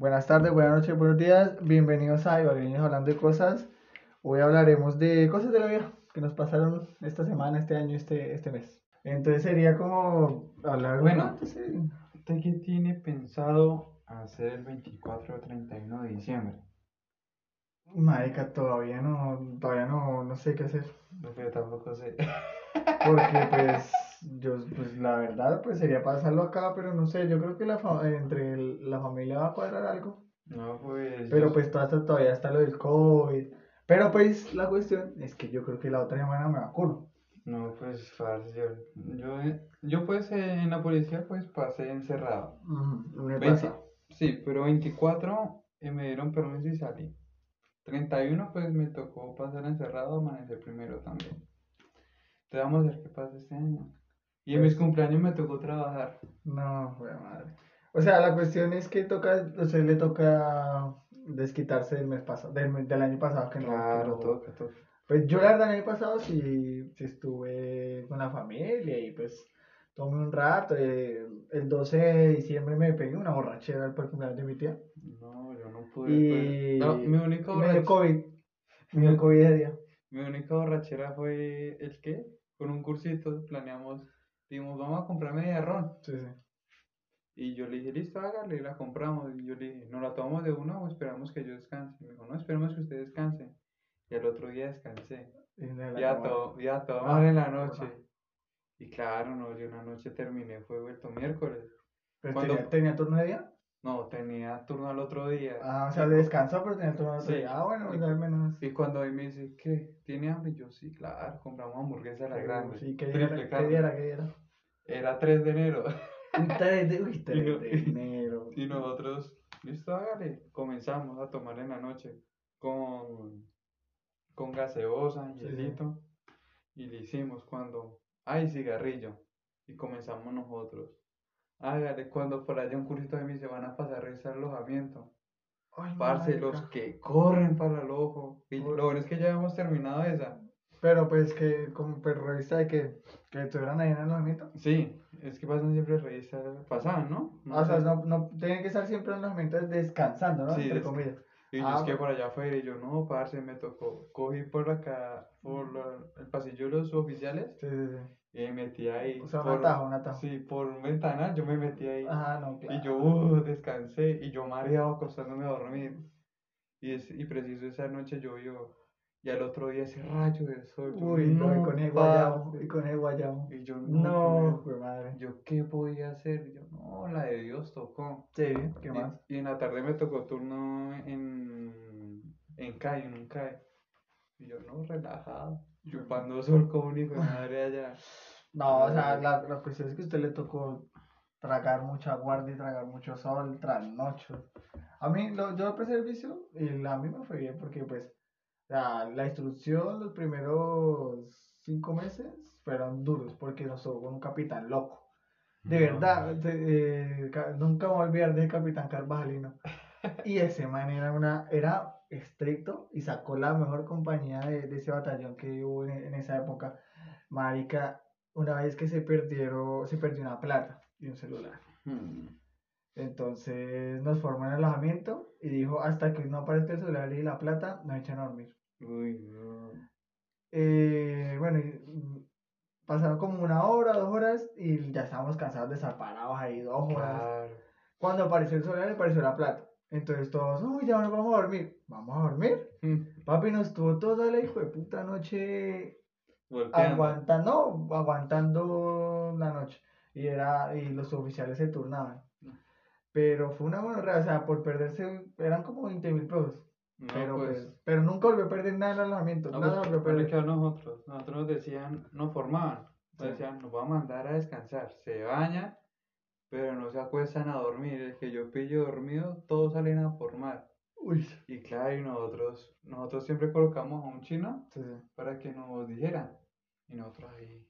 Buenas tardes, buenas noches, buenos días. Bienvenidos a Ibagueños hablando de cosas. Hoy hablaremos de cosas de la vida que nos pasaron esta semana, este año, este, este mes. Entonces sería como hablar. Bueno. ¿Usted qué tiene pensado hacer el 24 o 31 de diciembre? Marica, todavía no, todavía no, no sé qué hacer. No, pero tampoco sé. Porque pues yo, pues la verdad, pues sería pasarlo acá, pero no sé, yo creo que la fa- entre el- la familia va a cuadrar algo. No, pues. Pero yo- pues todavía, todavía está lo del COVID. Pero pues la cuestión es que yo creo que la otra semana me vacuno. No, pues, parce, yo, yo, yo pues eh, en la policía pues pasé encerrado. 20 pasa. sí, pero 24 eh, me dieron permiso y salí. 31 pues me tocó pasar encerrado, amanecer primero también. Entonces vamos a ver qué pasa este año. Y en mis cumpleaños me tocó trabajar. No, jue madre. O sea, la cuestión es que toca, o sea, le toca desquitarse del mes pasado, del, del año pasado que no. que Claro, no- toca, toca. Pues yo la verdad el año pasado sí, sí estuve con la familia y pues tomé un rato. eh, el 12 de diciembre me pegué una borrachera el cumpleaños de mi tía. No, yo no pude. Y, pues. No, mi única y me dio COVID. Me dio COVID ese día. mi única borrachera fue el qué? Con un cursito planeamos, dijimos, vamos a comprar media ron. Sí, sí. Y yo le dije, listo, hágale, y la compramos. Y yo le dije, ¿nos la tomamos de una o esperamos que yo descanse? Y me dijo, no, esperemos que usted descanse. Y al otro día descansé. Y Ya todo, ya Ah, mal en la puta. noche. Y claro, no, yo una noche terminé, fue vuelto miércoles. Pero Cuando- tenía, tenía turno de día. No, tenía turno al otro día. Ah, o sea, descansó, pero tenía turno de otro Sí. día. Ah, bueno, pues, al menos. Y cuando ahí me dice, ¿qué? ¿Tiene hambre? Yo, sí, claro, compramos hamburguesa la grande. Sí, ¿qué día era? ¿Qué día era? ¿Qué era? Era 3 de enero. Un 3 de, uy, 3 no- de enero. Y nosotros, listo, hágale. Comenzamos a tomar en la noche con, con gaseosa, Sí, sí. hielito. Y le hicimos cuando, ay, cigarrillo. Y comenzamos nosotros. Hágale, cuando por allá un cursito de mí se van a pasar a revisar alojamiento. Ay, Parce, marica. los que corren para el ojo. Y Uy. lo bueno es que ya hemos terminado esa. Pero pues que, como pero revista de que, que estuvieran ahí en el alojamiento. Sí, es que pasan siempre revisar, pasaban, ¿no? Ah, o sea, no, no tienen que estar siempre en el alojamiento descansando, ¿no? Sí, Entre es- comillas. Y yo Ah, es que bueno. por allá afuera, y yo, no, parce, me tocó. Cogí por acá, por la- el pasillo de los oficiales, Sí, sí, sí. Y me metí ahí. O sea, un por, atajo, un atajo. Sí, por un ventanal, yo me metí ahí. Ajá, no, claro. Y yo, uh, descansé, y yo mareado acostándome a dormir. Y, es, y preciso esa noche llovió. Y al otro día ese rayo de sol. Uy, no, y con el guayabo, y con el guayabo. Y yo, No, no, fue madre. yo, ¿qué podía hacer? Y yo, no, la de Dios tocó. Sí, ¿qué Y- más? Y, en la tarde me tocó turno en, en CAI, en un CAI. Y yo, no, relajado, chupando sol como un hijo de madre allá. No, o sea, la, la cuestión es que a usted le tocó tragar mucha guardia y tragar mucho sol, trasnochos. A mí, lo, yo empecé el servicio y la- a mí me fue bien porque, pues, sea, la instrucción los primeros cinco meses fueron duros porque nos tocó con un capitán loco. De verdad, te- eh, ca- nunca me voy a olvidar del capitán Carvajalino. Y ese man era, una, era estricto y sacó la mejor compañía de, de ese batallón que hubo en, en esa época. Marica, una vez que se perdieron, se perdió una plata y un celular. Hmm. Entonces nos formó en el alojamiento y dijo, hasta que no aparezca el celular y la plata, nos echan a dormir. Uy, no. Eh, bueno, pasaron como una hora, dos horas y ya estábamos cansados de estar parados ahí dos horas. Claro. Cuando apareció el celular, apareció la plata. Entonces todos, uy, ya nos vamos a dormir. ¿Vamos a dormir? Papi nos tuvo toda la hijo de puta noche aguantando, aguantando la noche. Y era, y los oficiales se turnaban. Pero fue una buena o sea, por perderse, eran como 20 mil pesos. No, pero, pues, pues, pero nunca volvió a perder nada el alojamiento. no, nada pues, volvió a perder. que a nosotros, nosotros nos decían, nos formaban, nos Sí. decían, nos vamos a mandar a descansar, se bañan, pero no se acuestan a dormir, el que yo pillo dormido, todos salen a formar. Uy. Y claro, y nosotros, nosotros siempre colocamos a un chino Sí, para que nos dijeran. Y nosotros ahí,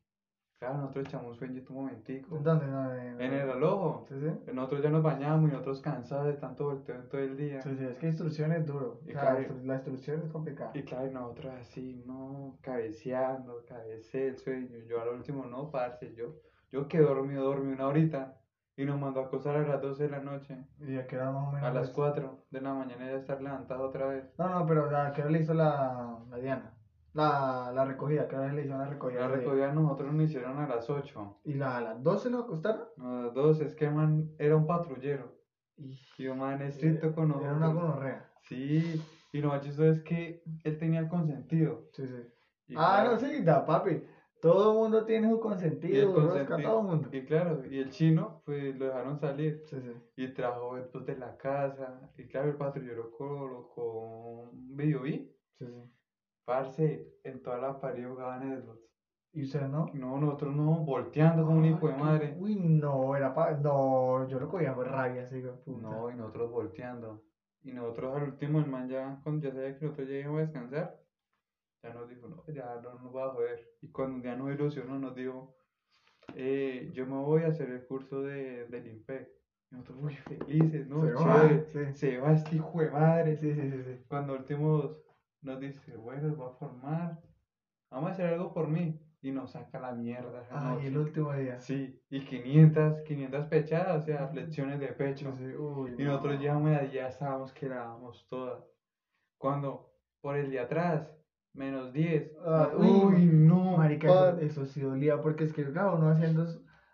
claro, nosotros echamos sueñito un momentico. ¿Dónde? No, en, En el reloj. Sí, sí. Nosotros ya nos bañamos y nosotros cansados de tanto volteo todo el día. Sí, sí, es que instrucción es duro. Y claro. la instrucción es complicada. Y claro, y nosotros así, no, cabeceando, cabecé el sueño. Yo al último, no, parce, yo, yo que dormido, dormí una horita. Y nos mandó a acostar a las 12 de la noche. ¿Y a qué hora más o menos? A las es? 4 de la mañana ya estar levantado otra vez. No, no, pero ¿a qué hora le hizo la, la Diana? La, la recogida, ¿qué hora le hizo la recogida? La de- recogida nosotros nos hicieron a las 8. ¿Y la, a las 12 lo acostaron? A las 12 es que man era un patrullero. Y Y un man estricto con nosotros. Era una gonorrea. Sí, y lo más chistoso es que él tenía el consentido. Sí, sí. Y ah, claro, no, sí, da, papi. Todo el mundo tiene su Y el consentido, rosca, consentido. todo el mundo. Y claro, y el chino, pues lo dejaron salir. Sí, sí. Y trajo después de la casa. Y claro, el patrullero colocó un video y, sí, sí. parce, en toda la pared jugaban Xbox. ¿Y usted no? No, nosotros no, volteando como un hijo de madre. Uy, no, era pa... No, yo lo cogía por rabia, así, puta. No, y nosotros volteando. Y nosotros al último, el man ya, cuando ya sabía que nosotros ya íbamos a descansar, ya nos dijo, no, ya no nos va a joder. Y cuando ya nos ilusionó, nos dijo, eh, yo me voy a hacer el curso de, del IMPEC. Y nosotros, uy, felices, ¿no? Se va, Chévere. sí. Se va este hijo de madre. Sí, sí, sí, sí. Cuando últimos nos dice, bueno, los voy a formar, vamos a hacer algo por mí. Y nos saca la mierda. Ay, noche. el último día. Sí, y 500, 500 pechadas, o sea, flexiones de pecho. Sí, sí, uy, Y no. nosotros ya, ya estábamos que la todas. Cuando por el de atrás, menos 10. Ah, uy, no. Marica, eso, eso sí dolía porque es que, claro, uno haciendo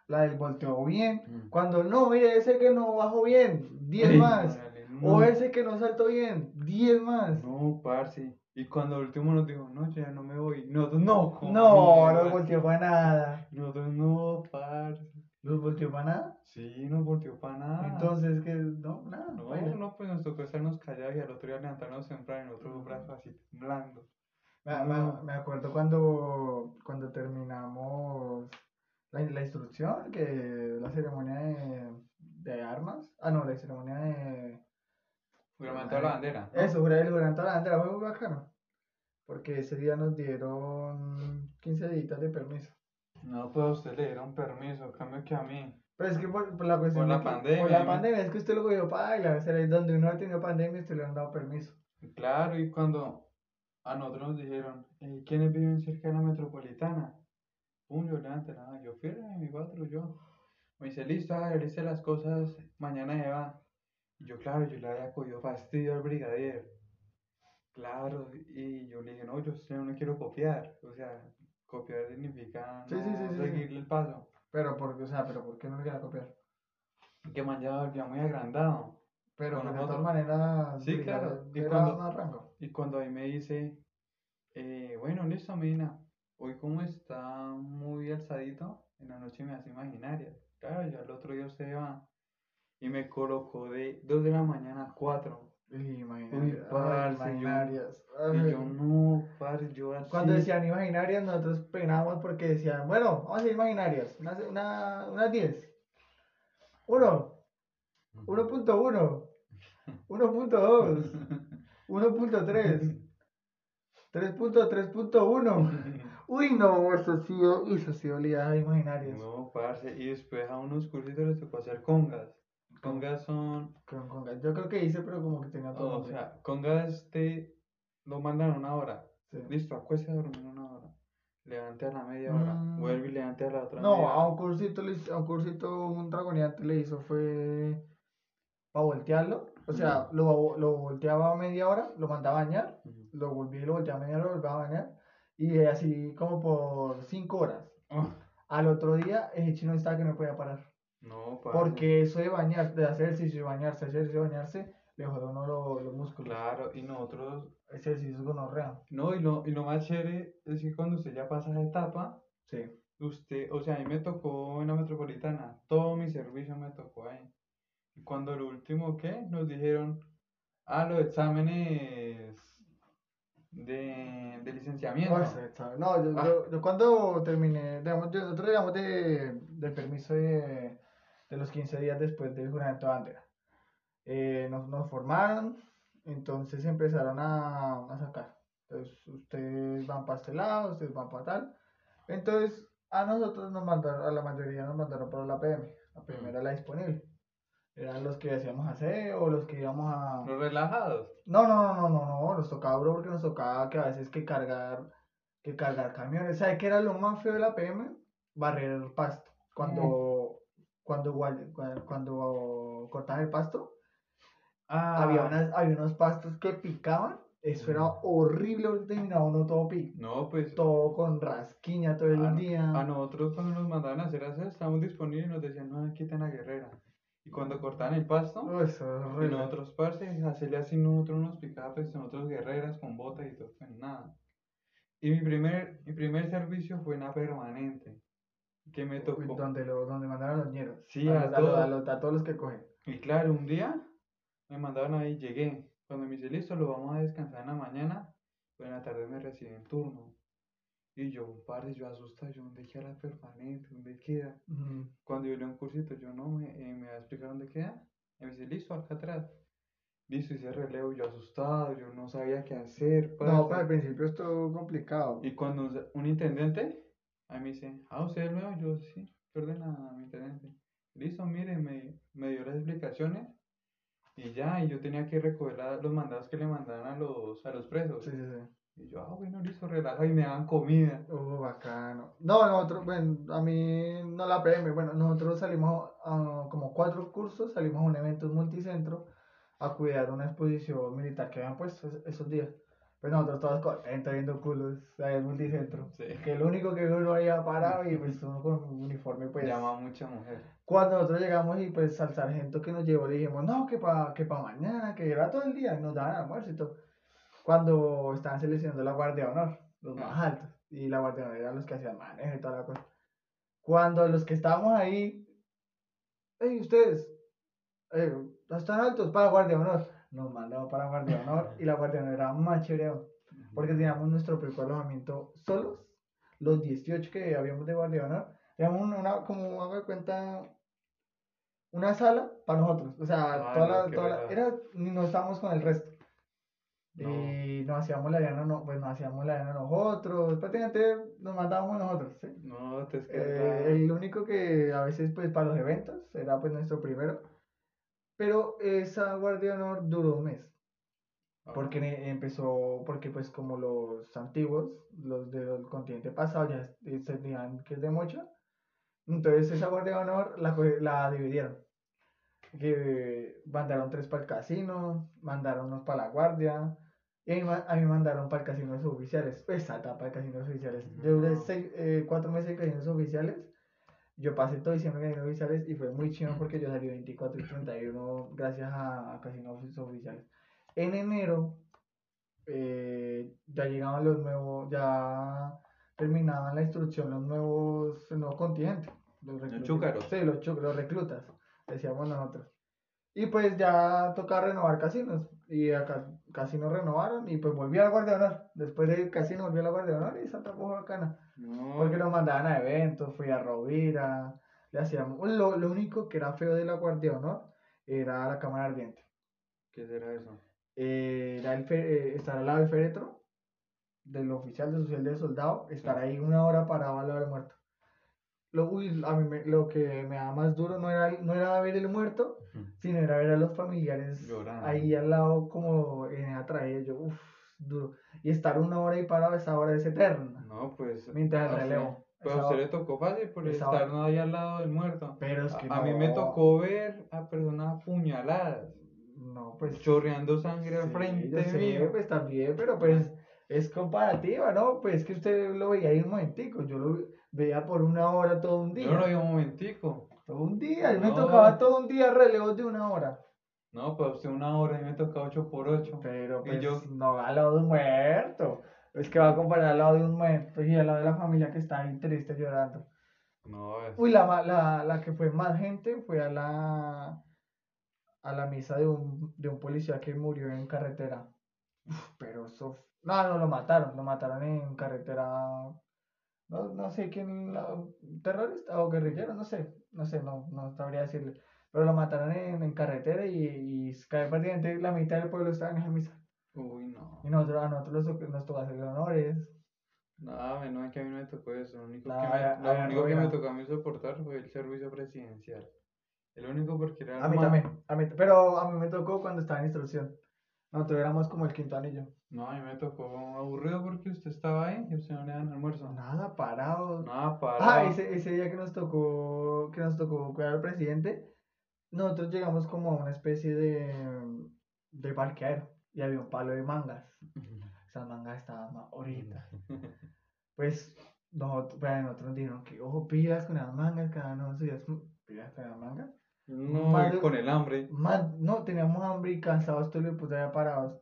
la del volteo bien. Mm. Cuando no, mire, ese que no bajó bien, 10 Ey, más. O no. ese que no saltó bien, 10 más. No, parce. Y cuando el último nos dijo, no, ya no me voy. Nosotros, no, ¿cómo No, mierda? no volteó para nada. Nosotros, no, parce. ¿Los volteó para nada? Sí, no volteó para nada. Entonces, que no, nada. No, no, pues nos tocó estarnos callados y al otro día levantarnos temprano y otros brazos así temblando. Me, me- me acuerdo cuando, cuando terminamos la, la instrucción, que la ceremonia de, de armas. Ah, no, la ceremonia de. Juramentó la bandera. ¿no? Eso, jurar el juramento de la bandera fue muy bacano. Porque ese día nos dieron 15 días de permiso. No, pues a usted le dieron permiso, cambio que a mí. Pero es que por, por la cuestión Por la que- pandemia, Por la pandemia, es que usted lo cogió para bailar. O sea, es donde uno ha tenido pandemia, usted le han dado permiso. Claro, y cuando a nosotros nos dijeron, eh, ¿quiénes viven cerca de la metropolitana? Pum, yo levanté nada, yo fui a mi cuatro, yo. Me dice, listo, hice las cosas, mañana se va. Y yo, claro, yo le había cogido fastidio al brigadier. Claro, y yo le dije, no, yo no quiero copiar. O sea, copiar significa Sí, sí, sí, no sí, el paso. Pero, porque, o sea, pero ¿por qué no le quería copiar? Que man ya volvía muy agrandado. Pero pues, de todas nosotros. maneras, Sí, claro, y cuando- un. Y cuando ahí me dice, eh, bueno, listo, Medina, hoy como está muy alzadito, en la noche me hace imaginarias. Claro, ya el otro día usted va. Y me colocó de 2 de la mañana a 4. Uy, imaginarias. Uy, parce, ay, yo- imaginarias. Y yo, no, padre, yo así. Cuando decían imaginarias, nosotros penábamos porque decían, bueno, vamos a hacer imaginarias. Unas una, unas 10. 1. 1.1. 1.2. 1.3. 3.3.1. Uy, no, eso sí, eso sí olía a imaginarias. No, parce, y después a unos cursitos les tocó hacer congas. Congas son Con- con- yo creo que hice, pero como que tenía todo. O nombre. sea, congas te lo mandan a una hora. Sí. Listo, acueste a dormir una hora. Levante a la media hora. Mm. Vuelve y levante a la otra No, media a hora. un cursito, a un cursito, un dragoneante le hizo fue para voltearlo. O sea, lo, lo volteaba media hora, lo mandaba a bañar, lo volví y lo volteaba media hora, lo volvía a bañar. Y así como por 5 horas. Oh, Al otro día, el chino estaba que no podía parar. no, parce. Porque eso de bañar, de hacer ejercicio bañarse, hacer ejercicio bañarse, le jodó a uno los, los músculos. Claro, y nosotros. Ese ejercicio es gonorrea. No, y lo, y lo más chévere es que cuando usted ya pasa esa etapa, Sí. usted, o sea, a mí me tocó en la metropolitana, todo mi servicio me tocó ahí. Cuando lo último que nos dijeron, ah, los exámenes de, de licenciamiento. No, ese, ¿sabes? No, yo, Ah. yo, yo cuando terminé, digamos, nosotros digamos de, del permiso de, de los 15 días después del juramento de bandera. Eh, nos, nos formaron, entonces empezaron a, a sacar. Entonces, ustedes van para este lado, ustedes van para tal. Entonces, a nosotros nos mandaron, a la mayoría nos mandaron para la PM. La PM Mm. era la disponible. Eran los que hacíamos aseo, o los que íbamos a... Los relajados. No, no, no, no, no, no, nos tocaba bro porque nos tocaba que a veces que cargar, que cargar camiones. ¿Sabes qué era lo más feo de la PM? Barrer el pasto. Cuando, cuando, gual- cua- cuando cortaban el pasto, Ah, había, unas, había unos pastos que picaban. Eso era horrible, porque terminaba uno todo pi- No, pues todo con rasquiña todo el a, día. a nosotros cuando nos mandaban a hacer aseo, estábamos disponibles y nos decían, no, quiten la guerrera. Y cuando cortaban el pasto, Uy, eso es y horrible. nosotros, parce, hacerle así, nosotros nos picaba, pues nosotros guerreras con botas y todo, pues nada. Y mi primer, mi primer servicio fue en la permanente, que me tocó. Donde, lo, donde mandaron a los ñeros. Sí, a, a los- a los- todos. a los- a todos los que cogen. Y claro, un día me mandaron ahí, llegué. Cuando me dice, listo, lo vamos a descansar en la mañana, pues en la tarde me reciben turno. Y yo, padre, yo asustado, yo, ¿dónde queda la permanente? ¿Dónde queda? Cuando yo le un cursito, yo no, me, eh, me va a explicar dónde queda. Y me dice, listo, acá atrás. Listo, hice relevo, yo asustado, yo no sabía qué hacer. No, parce. pero al principio estuvo complicado. Y cuando un- un intendente, a mí me dice, ah, ¿usted es nuevo? Yo, sí, ¿qué ordena mi intendente? Listo, mire, me, me dio las explicaciones y ya, y yo tenía que recoger la- los mandados que le mandaban a los, a los presos. Sí, sí, sí. Y yo, ah, bueno, listo, relaja y me daban comida. Uh, bacano. No, nosotros, bueno, a mí no la PM, bueno, nosotros salimos a como cuatro cursos, salimos a un evento multicentro a cuidar una exposición militar que habían puesto es- esos días. Pues nosotros todos contentos viendo culos ahí en multicentro. Sí. Que lo único que uno había parado y pues uno con un uniforme pues... Llama a mucha mujer. Cuando nosotros llegamos y pues al sargento que nos llevó le dijimos, no, que para que pa mañana, que era todo el día, y nos daban almuerzo y todo. Cuando estaban seleccionando la Guardia de Honor, los más Ah. altos, y la Guardia de Honor eran los que hacían manejo y toda la cosa. Cuando los que estábamos ahí, hey, ustedes, eh, están altos para Guardia de Honor, nos mandaron para Guardia de Honor y la Guardia de Honor era más chévere porque teníamos nuestro propio alojamiento solos, los 18 que habíamos de Guardia de Honor, teníamos una, como hago de cuenta, una sala para nosotros, o sea, toda no, la, qué toda la- relajo. era, no estábamos con el resto. No. Y nos hacíamos la diana, no, pues nos hacíamos la diana nosotros, prácticamente nos mandábamos nosotros, ¿sí? No, te es que Eh, el único que a veces pues para los eventos era pues nuestro primero, pero esa guardia de honor duró un mes, Ah, porque empezó, porque pues como los antiguos, los del continente pasado ya se tenían que es de mocha, entonces esa guardia de honor la, la dividieron. Que mandaron tres para el casino, mandaron unos para la guardia, y a mí, mí mandaron para el casino de suboficiales. Esa etapa de casinos oficiales. Yo duré seis, eh, cuatro meses en casinos oficiales. Yo pasé todo diciembre en casinos oficiales y fue muy chido porque yo salí 24 y 31 gracias a, casinos oficiales. En enero eh, ya llegaban los nuevos, ya terminaban la instrucción los nuevos, el nuevo contingente. Los, reclutas. chúcaros. Sí, los, chu- los reclutas, decíamos nosotros. Y pues ya tocaba renovar casinos. Y acá casinos renovaron y pues volví a la Guardia de Honor. Después del casino volví a la Guardia de Honor y Santa Cruz bacana. No, Porque nos mandaban a eventos, fui a Rovira, le hacíamos... Lo, lo único que era feo de la Guardia de Honor era la cámara ardiente. ¿qué será eso? Eh, era el fe- eh, estar al lado del féretro del oficial de social del soldado, estar ahí una hora parado al lado del muerto. Lo, uy, a mí me- lo que me da más duro no era, no era ver el muerto, sino era ver a los familiares Llorando. ahí al lado como en tragedia. Yo, uff, duro. Y estar una hora ahí parado, esa hora es eterna. No, pues. Mientras el relevo. Pues Esa a usted le tocó fácil por estar hora. ahí al lado del muerto. Pero es que a, a mí me no. tocó ver a personas apuñaladas, No, pues. chorreando sangre al Sí, frente yo sé, mío. pues también, pero pues es comparativa, ¿no? Pues que usted lo veía ahí un momentico, yo lo veía por una hora todo un día. Yo no lo vi un momentico. Todo un día, a mí me No. tocaba todo un día relevos de una hora. No, pues una hora y me toca 8 por 8 Pero Y pues yo- no al lado de un muerto. Es que va a comparar al lado de un muerto y al lado de la familia que está ahí triste llorando. No, es. Uy, la, la, la que fue más gente fue a la a la misa de un, de un policía que murió en carretera. Uf, pero eso... No, no, lo mataron, lo mataron en carretera... No, no sé quién, la- terrorista o guerrillero, no sé, no sé, no, no sabría decirle. Pero lo mataron en, en carretera y, y cae prácticamente la mitad del pueblo estaba en esa misa. Uy, no. Y nosotros, a nosotros nos, tocó hacer honores. Nada, no es que a mí no me tocó eso. Lo único, No, que, a- me, lo a- único que me tocó a mí soportar fue el servicio presidencial. El único porque era A mí también, a mí, pero a mí me tocó cuando estaba en instrucción. Nosotros éramos como el quinto anillo. No, a mí me tocó aburrido porque usted estaba ahí y usted no le dan almuerzo. Nada, parados. Nada, para. Ah, ese, ese día que nos tocó, que nos tocó cuidar al presidente, nosotros llegamos como a una especie de, de parqueadero y había un palo de mangas. Esas mangas estaban más ahorita. Pues nosotros, pues, nosotros nos dijeron que, ojo, pilas con las mangas, cada uno se pilas con las mangas. No, con el hambre. Más, no, teníamos hambre y cansados todos los putos allá parados.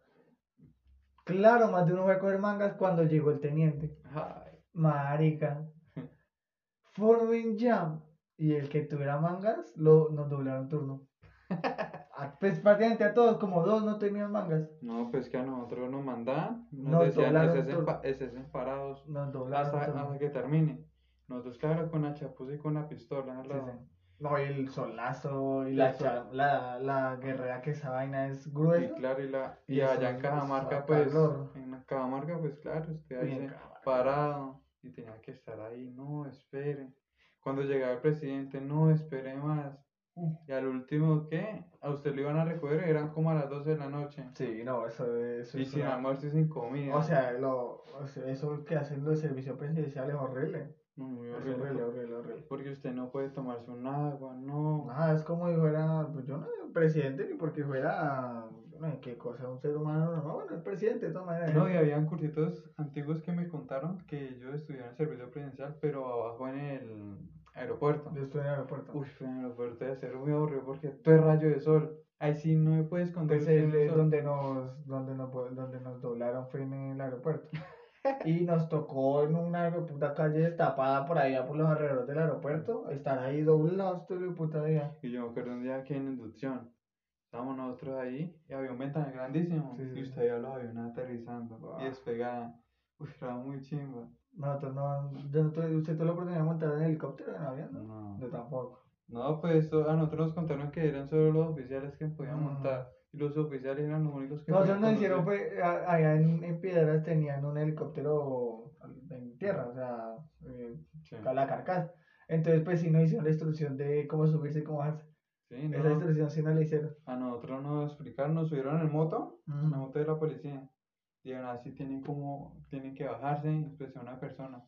Claro, más de uno fue a coger mangas cuando llegó el teniente. Ay, Marica. Formen Jam. Y el que tuviera mangas, lo, nos doblaron turno. A- pues prácticamente a todos, como dos no tenían mangas. No, pues que a nosotros nos mandaban, nos Nos decían estén parados Nos doblaron hasta, hasta que termine. Nosotros, claro, con la chapuza y con la pistola Sí, sí. No, y el solazo y la, la, la guerrera que esa vaina es Y gruesa. claro, y, la, y Y allá en Cajamarca, pues, calor. en Cajamarca, pues claro, usted ahí Y parado y tenía que estar ahí, no, espere. Cuando llegaba el presidente, no, espere más. Y al último, ¿qué? A usted lo iban a recoger, eran como a las 12 de la noche. Sí, no, eso, eso Y es sin una- almuerzo y sin comida. O sea, lo, o sea, eso que hacen los servicios presidenciales es horrible. Muy horrible, horrible, horrible, horrible. Porque usted no puede tomarse un agua, no. Nada, es como si fuera, pues yo no era presidente ni porque fuera, no, qué cosa, un ser humano, no, bueno, el presidente de todas maneras. No, y habían cursitos antiguos que me contaron que ellos estudiaron en servicio presidencial, pero abajo en el aeropuerto. Yo estoy en el aeropuerto. Uy, en el aeropuerto debe ser muy aburrido porque todo es rayo de sol. Ahí sí no me puedes esconder Pues el de el donde nos, donde nos, donde nos doblaron fue en el aeropuerto. Y nos tocó en una puta calle destapada por allá por los alrededores del aeropuerto, estar ahí doblados todo el puta día. Y yo me acuerdo un día que en inducción estábamos nosotros ahí y había un ventanal grandísimo Sí, sí, y sí. usted veía los aviones aterrizando Wow. y despegaban. Uy, era muy chimba. Nosotros no, yo no tuve, usted tuvo la oportunidad de montar en helicóptero en avión, ¿no? No. Yo tampoco. No, pues a nosotros nos contaron que eran solo los oficiales que podían montar y los oficiales eran los únicos que Nosotros podían nos hicieron fue, a- allá en, en Piedras tenían un helicóptero en tierra, o sea, eh, Sí. la carcasa. Entonces, pues sí nos hicieron la instrucción de cómo subirse y cómo bajarse. Sí, no. Esa instrucción sí nos la hicieron. A nosotros nos explicaron, nos subieron en moto, en la moto de la policía. Y ahora así tienen como, tienen que bajarse inspeccionar a una persona.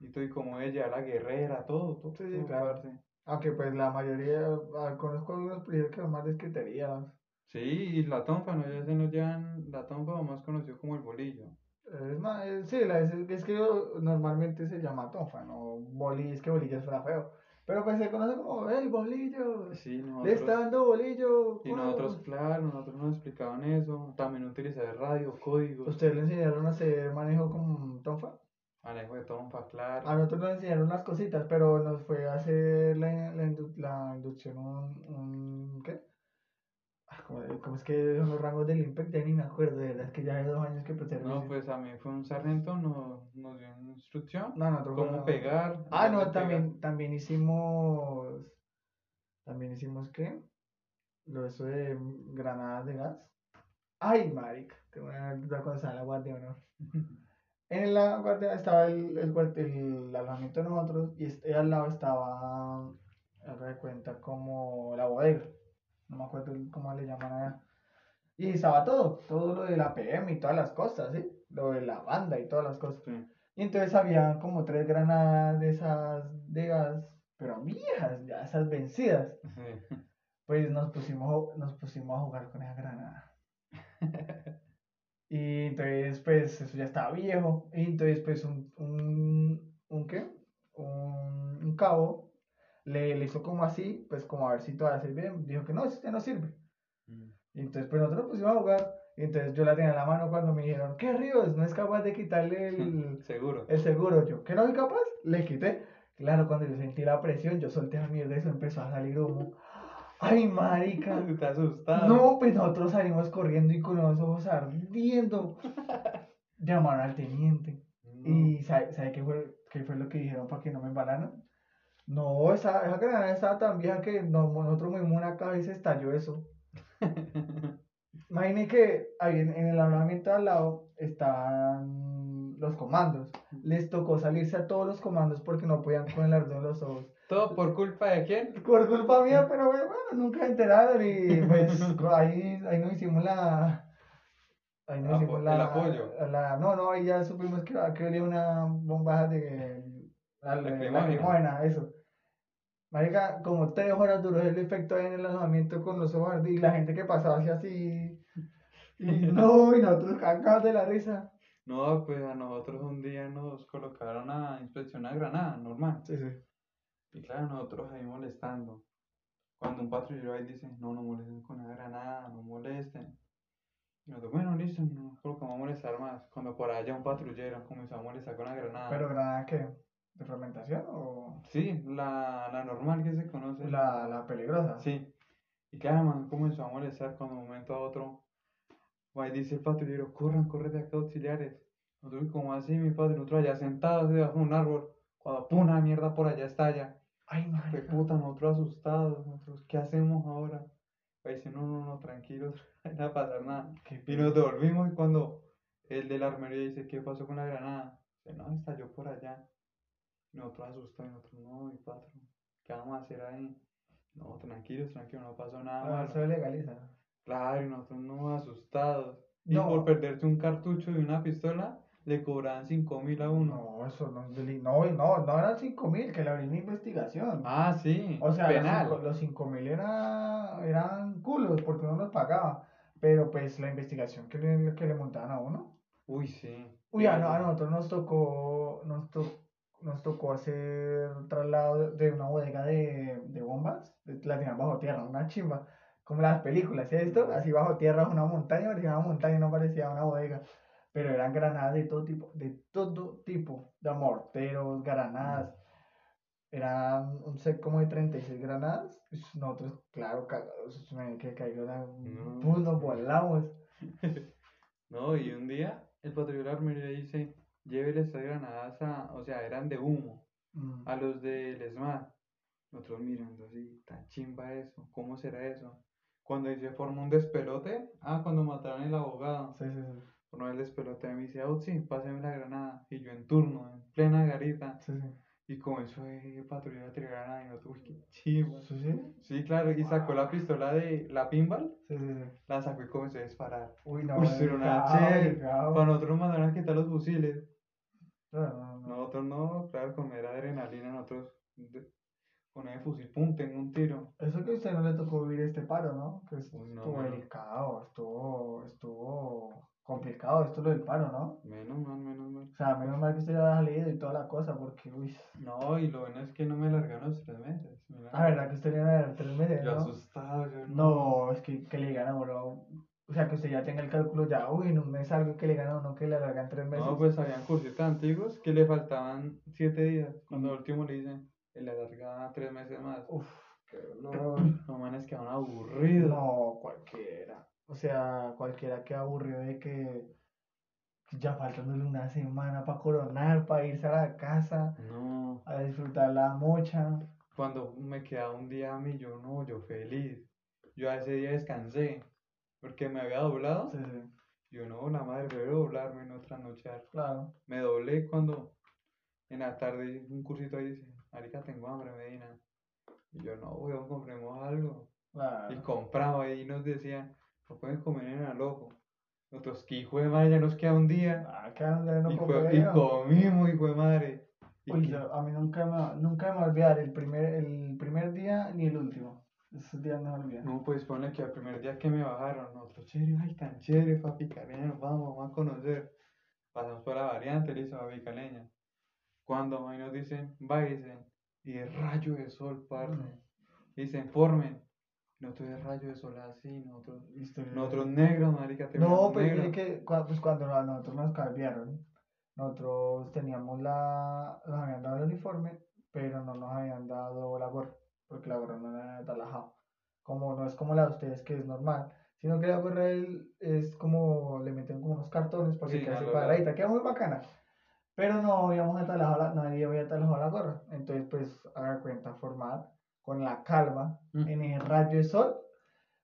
Y todo, y como ella, la guerrera, todo, todo. Sí, todo, claro. parce. Aunque pues la mayoría, ah, conozco algunos policías que son más descriteriados. Sí, y la tonfa, ¿no? Ya se nos llevan la tonfa, o más conocido como el bolillo. Es más, eh, sí, la, es, es que yo- normalmente se llama tonfa, no boli, es que bolillo suena feo. Pero pues se conoce como el bolillo. Sí, Le nosotros. está dando bolillo. Y wow". nosotros, claro, nosotros nos explicaban eso. También utilizar radio, códigos, ¿Ustedes le enseñaron a hacer manejo con tonfa? manejo de tonfa, claro. A nosotros nos enseñaron unas cositas, pero nos fue a hacer la, la, indu- la inducción un, un ¿qué? Ah, ¿Cómo, es que son los rangos del IMPEC? Ya ni me acuerdo, de verdad, es que ya hace dos años que el No, pues a mí fue un sargento, nos, nos dio una instrucción. No, nosotros Cómo fuimos- pegar. Ah, no, pegar. también, también hicimos, también hicimos, ¿qué? Lo eso de granadas de gas. Ay, marica, tengo una anécdota cuando estaba en la guardia de honor. En la guardia estaba el, el, el alojamiento de nosotros y este, al lado estaba, haga de cuenta, como la bodega. No me acuerdo cómo le llaman allá. Y estaba todo, todo lo de la PM y todas las cosas, ¿sí? Lo de la banda y todas las cosas. Sí. Y entonces había como tres granadas de esas de gas, pero viejas, ya esas vencidas. Sí. Pues nos pusimos, nos pusimos a jugar con esa granada. Y entonces, pues, eso ya estaba viejo. Y entonces, pues, un, un, ¿un qué? Un, un cabo le, le hizo como así, pues, como a ver si todavía sirve. Dijo que no, ya no sirve. Y entonces, pues, nosotros nos pusimos a jugar. Y entonces yo la tenía en la mano cuando me dijeron, ¿qué Ríos? No es capaz de quitarle el, Seguro. el seguro. Yo, ¿que no soy capaz? Le quité. Claro, cuando yo sentí la presión, yo solté la mierda y eso empezó a salir humo. ¡Ay, marica! Está asustado. No, pues nosotros salimos corriendo y con los ojos ardiendo. Llamaron al teniente. No. ¿Y sabe, sabe qué, fue, qué fue lo que dijeron para que no me embalaran? No, esa, esa granada estaba tan vieja que no- nosotros movimos una caja y se estalló eso. Imagine que ahí en, en el alojamiento de al lado estaban los comandos. Les tocó salirse a todos los comandos porque no podían con el ardor en los ojos. ¿Todo por culpa de quién? Por culpa mía, pero bueno, nunca enteraron y pues ahí, ahí nos hicimos la, Ahí nos hicimos el la, apoyo. la- No, no, ahí ya supimos que, que olía una bomba de. La, la, Lacrimógena. lacrimógena, eso. Marica, como tres horas duró el efecto ahí en el alojamiento con los ojos y la gente que pasaba así así. Y no, y nosotros cagados de la risa. No, pues a nosotros un día nos colocaron a inspeccionar Granada, normal. Sí, sí. Y claro, nosotros ahí molestando. Cuando un patrullero ahí dice, no, no molesten con la granada, no molesten. Y nosotros, bueno, listo, no colocamos a molestar más. Cuando por allá un patrullero comenzó a molestar con la granada. ¿Pero granada qué? ¿De fermentación o Sí, la, la normal que se conoce. la, la peligrosa? Sí. Y claro, man, comenzó a molestar cuando de un momento a otro. Ahí dice el patrullero, corran, corran de acá auxiliares. Nosotros, como así, mi padre, nosotros allá sentados debajo de un árbol. Cuando pum, una mierda por allá estalla. Ay, marica. puta, nosotros asustados, nosotros, ¿qué hacemos ahora? Ahí dice, no, no, no, tranquilos, no va a pasar nada. Qué Y nos devolvimos y cuando el de la armería dice, ¿qué pasó con la granada? Dice, no, estalló por allá. Y nosotros asustados, y nosotros, no, mi patrón, ¿qué vamos a hacer ahí? No, tranquilos, tranquilos, no pasó nada Ah, malo. se legaliza. Claro, y nosotros no asustados. Y No. por perderse un cartucho y una pistola, le cobraban 5 mil a uno. No, eso no es delito. No, no, no eran 5 mil, que le abrí investigación. Ah, sí, o sea, penal. los 5 mil era, eran culos porque uno los pagaba. Pero pues la investigación que le, que le montaban a uno. Uy, sí. Uy, a, a nosotros nos tocó, nos, to- nos tocó hacer traslado de una bodega de, de bombas, de- la tenían bajo tierra, una chimba, como las películas, ¿sí has visto? Así bajo tierra, una montaña, parecía una montaña, no parecía una bodega, pero eran granadas de todo tipo, de todo tipo, de morteros, granadas, eran un set como de 36 granadas, y nosotros, claro, cagados, me- que cayó la, No. pues nos volamos. No, y un día el patrullero armería dice, llévele estas granadas a, o sea, eran de humo, Mm. a los del ESMAD. Nosotros mirando así, tan chimba eso, ¿cómo será eso? Cuando se forma un despelote, ah, cuando mataron al abogado, Sí, sí, sí. por no el despelote me dice, oh, sí, pásame la granada, y yo en turno, en plena garita, Sí, sí. y comenzó el patrullero a tirar granada, y nosotros, uy, qué chimba. Sí, sí. Sí, claro, y sacó la pistola de la pinball, Sí, sí, sí. la sacó y comenzó a disparar. Uy, no, Uy, pero una. Para nosotros nos mandaron a quitar los fusiles. No, no, no. Nosotros no, claro, con mera adrenalina, nosotros con el fusil, pum, tengo un tiro. Eso que a usted no le tocó vivir este paro, ¿no? Que no, estuvo delicado, estuvo, estuvo complicado esto lo del paro, ¿no? Menos mal, menos mal. O sea, menos mal que usted ya había leído y toda la cosa, porque, uy, No, y lo bueno es que no me largaron los tres meses. la verdad que usted le iba a dar tres meses, Yo ¿no? asustado, yo No, es que, que le digan a uno, o sea, que usted ya tenga el cálculo ya, uy, en un mes algo que le gana a uno que le alargan tres meses. No, pues habían cursitos antiguos que le faltaban siete días. Cuando al último le dicen, le alargaba tres meses más. Uf, qué dolor. No, manes, quedaron aburridos. No, cualquiera. O sea, cualquiera que aburrió de que ya faltándole una semana para coronar, para irse a la casa, No. a disfrutar la mocha. Cuando me quedaba un día a mí, yo no, yo feliz. Yo a ese día descansé, porque me había doblado. Sí, sí, Yo no, la madre, voy a doblarme, no trasnochar. claro. Me doblé cuando en la tarde un cursito ahí dice, marica, tengo hambre, Medina. Y yo, no, weón, compremos algo. Y claro. compraba y nos decían, no pueden comer en el loco. Nosotros, que hijo de madre, ya nos queda un día. Ah, que donde no y, fue- y comimos, hijo de madre. Uy, a mí nunca me, nunca me va a olvidar el primer, el primer día ni el último. Esos días no me olvidan. No, pues ponle que al primer día que me bajaron, nosotros, chévere, ay, tan chévere, papi caleña, nos vamos, vamos a conocer. Pasamos por la variante, listo, papi caleña. Cuando ahí nos dicen, váyanse, y de rayo de sol, parce. Mm. Dicen, formen. Nosotros de rayo de sol así, nosotros, Historia nosotros negros, marica, No, pues negros. mire que pues cuando a nosotros nos cambiaron, nosotros teníamos la, nos habían dado el uniforme, pero no nos habían dado la gorra, porque la gorra no era de talajado. Como no es como la de ustedes que es normal, sino que la gorra es como, le meten como unos cartones porque Sí, queda así a lo cuadradita, queda muy bacana. Pero no habíamos atalajado la, nadie había atalajado la gorra. Entonces, pues, haga cuenta, formar con la calma, Mm. en el rayo de sol,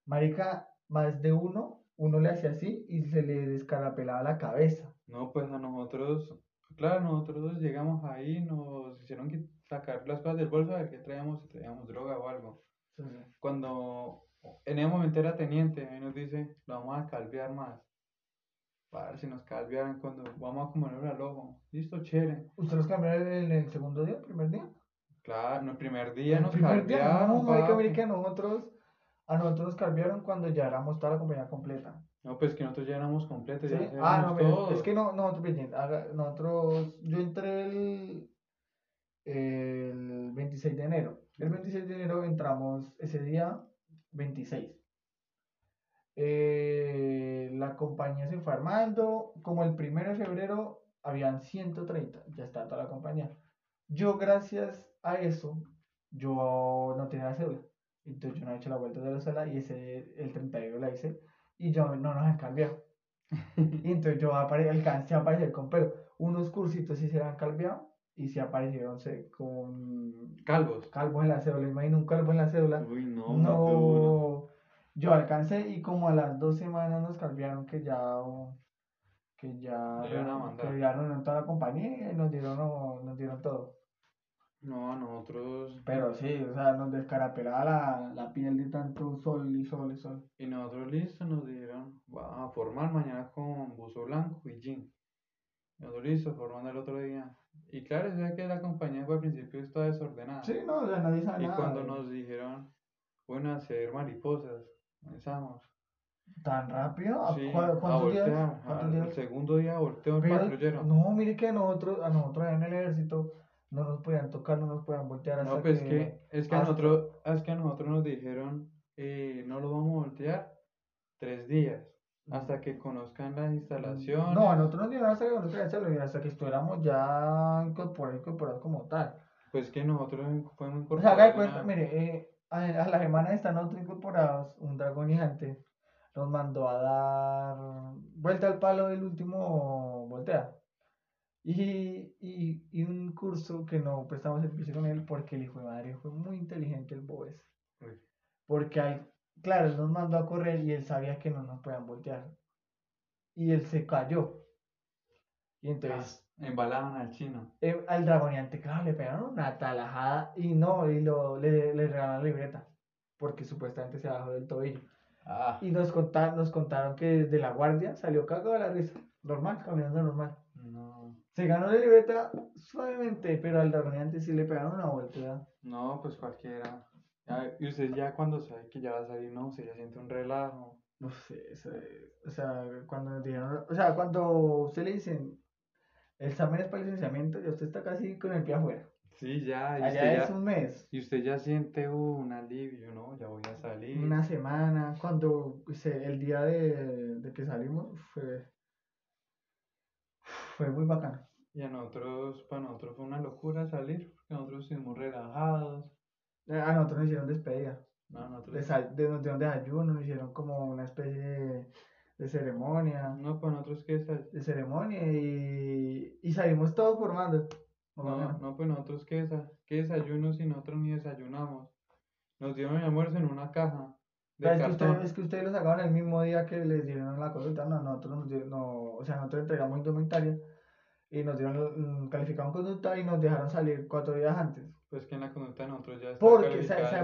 marica, más de uno, uno le hacía así y se le descarapelaba la cabeza. No, pues a nosotros, claro, nosotros llegamos ahí, nos hicieron sacar las cosas del bolso a ver qué traíamos, si traíamos droga o algo. Cuando en ese momento era teniente, ahí nos dice, lo vamos a calvear más. Para si nos cambiaron cuando vamos a comer el ojo. Listo, chévere. ¿Usted los cambió en el, en segundo día, el primer día? Claro, no, el primer día El nos primer día, cambiaron. no, marica, nosotros, a nosotros nos cambiaron cuando ya éramos toda la compañía completa. No, pues que nosotros ya éramos completos. ¿Sí? Ya Ah, no, todos. es que no, nosotros, nosotros, yo entré el, el 26 de enero. El 26 de enero entramos ese día 26. Eh, la compañía se fue armando, como el primero de febrero habían 130, ya está toda la compañía. Yo gracias a eso, yo no tenía la cédula, entonces yo no he hecho la vuelta de la cédula y ese, el 31 la hice y yo no nos han cambiado. Y entonces yo apare alcancé a aparecer con pelo. Unos cursitos sí se han cambiado y sí aparecieron se- con Calvos. calvos en la cédula. Imagino un calvo en la cédula. Uy, no. No, yo alcancé y como a las dos semanas nos cambiaron que ya, que ya, Ya que ya reunieron toda la compañía y nos dieron, no- nos dieron todo. No, nosotros. Pero sí, o sea, nos descarapelaba la, la piel de tanto sol y sol y sol. Y nosotros listo, nos dijeron, va a formar mañana con buzo blanco y jean. Nosotros listo, formando el otro día. Y claro, sabes que la compañía fue al principio está desordenada. Sí, no, o sea, nadie sabe Y nada. cuando nos dijeron, bueno, hacer mariposas, pensamos. ¿Tan rápido? ¿A Sí, a voltear. ¿Cuántos al días? segundo día volteó el patrullero. no, mire que a nosotros, a nosotros en el ejército no nos podían tocar, no nos podían voltear hasta No, pues que, es que a nosotros, es que a nosotros nos dijeron, eh, no lo vamos a voltear tres días, hasta que conozcan las instalaciones. No, a nosotros nos dieron hasta que hacerlo, hasta que estuviéramos ya incorporados, incorporados como tal. Pues que nosotros fuimos O sea, haga de incorporados cuenta, una- mire, eh, a, a la semana están nosotros incorporados, un dragón gigante nos mandó a dar vuelta al palo del último voltea. Y, y, y un curso que no prestamos servicio con él porque el hijo de madre fue muy inteligente el Boes. Porque al, claro, él nos mandó a correr y él sabía que no nos podían voltear. Y él se cayó. Y entonces Embalaban al chino. eh, al dragoneante, claro, le pegaron una talajada y no, y lo, le, le regalaron la libreta. Porque supuestamente se bajó del tobillo. Ah, Y nos contaron, nos contaron que desde la guardia salió cagado de la risa. Normal, caminando normal. Se ganó la libreta suavemente, pero al dragoneante sí le pegaron una volteada. No, pues cualquiera. Ya- y usted ya cuando sabe que ya va a salir, no, usted ya siente un relajo. No sé, ese- o sea, cuando nos dijeron, o sea, cuando usted le dicen el examen es para el licenciamiento, ya usted está casi con el pie afuera. Sí, ya, y Allá es ya, un mes, y usted ya siente un alivio, ¿no? Ya voy a salir. una semana, cuando se- el día de, de que salimos fue, fue muy bacano. Y a nosotros, para nosotros fue una locura salir, porque nosotros estuvimos relajados. Eh, A nosotros nos hicieron despedida. No, nosotros, Desa- de, nos dieron desayuno, nos hicieron como una especie de, de ceremonia, no, para nosotros que sal- de ceremonia y, y salimos todos formando. no, no, pues nosotros que, desa- que desayuno si nosotros ni desayunamos. Nos dieron el almuerzo en una caja de Pero es, que es que ustedes lo sacaron el mismo día que les dieron la conducta. No, nosotros nos dieron, no, o sea, nosotros entregamos indumentaria y nos dieron, calificaron conducta y nos dejaron salir cuatro días antes. Pues que en la conducta de nosotros ya está Porque, calificada ¿sabe- sabe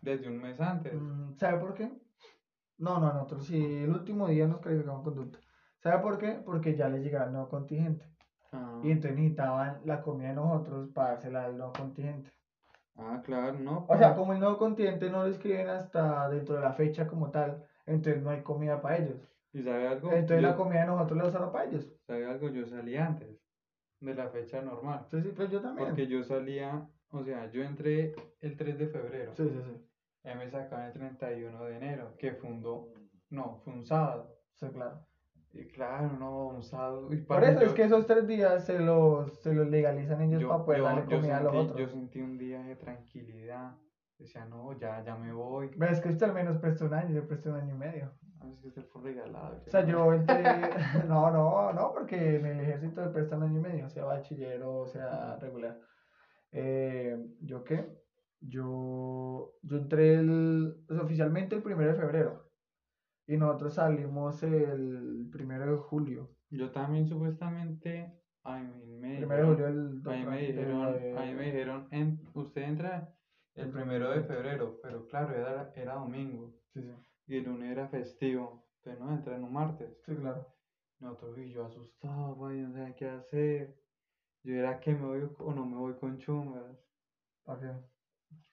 desde, por- un mes antes. Mm, ¿Sabe por qué? No, no, nosotros sí, el último día nos calificamos conducta. ¿Sabe por qué? Porque ya les llegaba el nuevo contingente. Ah, Y entonces necesitaban la comida de nosotros para dársela al nuevo contingente. ah, claro, no. O sea, pa- como el nuevo contingente no lo escriben hasta dentro de la fecha como tal, entonces no hay comida para ellos. ¿Y sabe algo? Entonces yo, la comida de nosotros la usaron para ellos. ¿Sabe algo? Yo salí antes de la fecha normal. Entonces, sí, pues yo también. Porque yo salía, o sea, yo entré el 3 de febrero. Sí, sí, sí. Y me sacaban el 31 de enero, que fue un do- no, fue un sábado. Sí, claro. Y claro, no, un sábado. Y Por eso yo- es que esos tres días se los, se los legalizan ellos yo, para poder darle comida a los sentí, otros. yo sentí un día de tranquilidad. Decía, no, ya, ya me voy. Ves que usted al menos prestó un año, yo presté un año y medio. A ver si usted fue regalado. O sea, yo entré... no, no, no, porque en el ejército le prestan un año y medio, sea bachillero, o sea regular. Eh, ¿Yo qué? Yo, yo entré el, sea, oficialmente el primero de febrero. Y nosotros salimos el primero de julio. Yo también supuestamente, a mí me Primero de dijeron, a mí me dijeron, de- a mí me dijeron, en- usted entra el primero de febrero, pero claro, era, era domingo Sí, sí, y el lunes era festivo, entonces no entra en un martes. sí, claro. Nosotros y yo asustado, güey, no sabía qué hacer. Yo era que me voy o no me voy con chungas. ¿Para qué?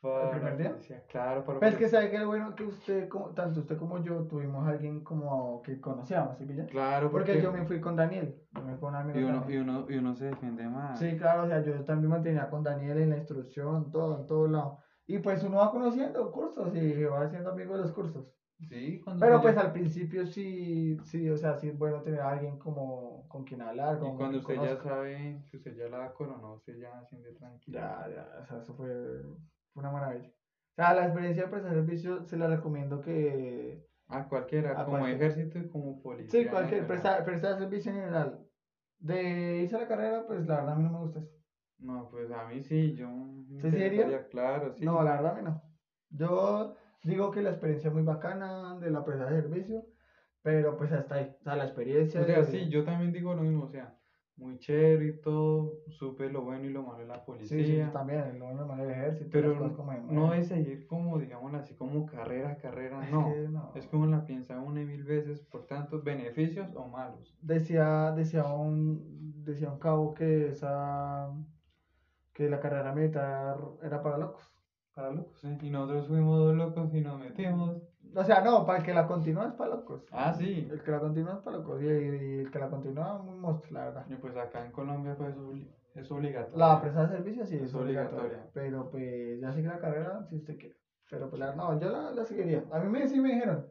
Para primer la día? policía, Claro, para Pero es que sabe que lo bueno que usted, como, tanto usted como yo, tuvimos a alguien como que conocíamos, ¿sí pilla? Claro, Porque yo me fui con Daniel, yo me fui con un amigo y uno, Daniel. y uno, y uno se defiende más. Sí, claro, o sea, yo también mantenía con Daniel en la instrucción, todo, en todo lado. Y pues uno va conociendo cursos y va haciendo amigos de los cursos. Sí, cuando Pero pues al principio sí, sí, o sea, sí es bueno tener a alguien como con quien hablar, Y como cuando usted ya sabe que usted ya la coronó, usted ya siente tranquilo. Ya, ya, o sea, eso fue, fue una maravilla. O sea, la experiencia de prestar servicio se la recomiendo que... A cualquiera, A como ejército y como policía. Sí, cualquier, prestar, servicio en general. De irse a la carrera, pues la verdad a mí no me gusta eso. No, pues a mí sí, yo ¿Sí, interesaría, claro, sí. No, la verdad a mí no. Yo digo que la experiencia es muy bacana de la prestación de servicio, pero pues hasta ahí. O sea, la experiencia... O sea, de- sí, yo también digo lo mismo, o sea, muy chévere y todo, supe lo bueno y lo malo de la Sí, sí, policía, yo también, lo normal del ejército, pero como se no es seguir como, digamos así, como carrera, carrera, Es no. no. Es uno la piensa una y mil veces, por tanto, beneficios o malos. Decía, decía un, decía un cabo que esa, que la carrera militar era para locos, para locos. Sí, y nosotros fuimos dos locos y nos metimos. O sea, no, para el que la continúa es para locos. Ah, sí. El que la continúa es para locos y, y el que la continúa muy monstruo, la verdad. Y pues acá en Colombia pues es obli- es obligatorio. La presa de servicio sí es, Es obligatoria, obligatoria. pero pues ya sigue la carrera si usted quiere. Pero pues la, no, yo la, la seguiría. A mí me, sí me dijeron,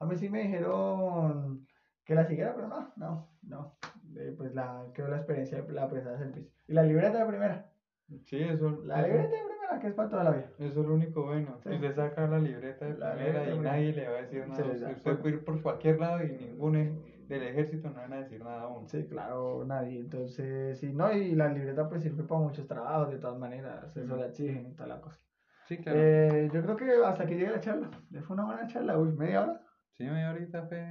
a mí sí me dijeron que la siguiera, pero no, no, no. Eh, pues la, quedó la experiencia de la presa de servicio. Y la libreta de primera, Sí, eso, la libreta de primera que es para toda la vida. eso es lo único bueno. Sí. Que usted saca la libreta de La primera libreta y nadie le va a decir nada. Sí, Usted- puede ir por cualquier lado y ningún ej- del ejército no van a decir nada a uno. Sí, claro, nadie. Entonces, sí, no, y la libreta pues sirve para muchos trabajos, de todas maneras, eso la exigen y toda la cosa. Sí, claro. Eh, yo creo que hasta aquí llega la charla. Fue una buena charla, uy, media hora. Sí, media horita fue.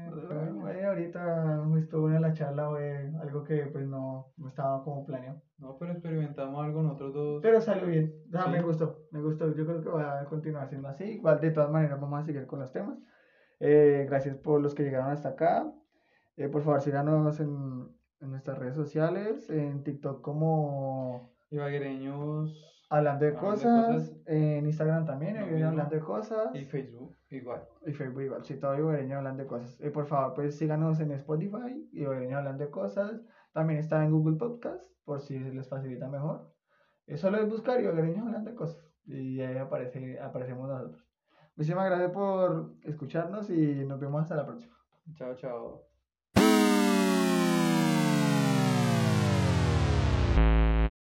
media horita estuvo buena la charla, fue algo que pues no, no estaba como planeado. No, pero experimentamos algo nosotros dos. Pero salió bien, o sea, Sí. me gustó, me gustó. Yo creo que voy a continuar siendo así. Igual de todas maneras vamos a seguir con los temas. Eh, gracias por los que llegaron hasta acá. Eh, por favor, síganos en, en nuestras redes sociales, en TikTok como Ibaguereños Hablando de Hablando de Cosas, Cosas. en Instagram también, mismo. Hablando de Cosas. y Facebook igual. Y Facebook igual, sí, todo Ibereño hablando de cosas. Eh, por favor, pues síganos en Spotify, Ibereño hablando de cosas. También está en Google Podcast, por si les facilita mejor. Eh, solo es buscar Ibereño hablando de cosas. Y ahí aparece, aparecemos nosotros. Muchísimas gracias por escucharnos y nos vemos hasta la próxima. Chao, chao.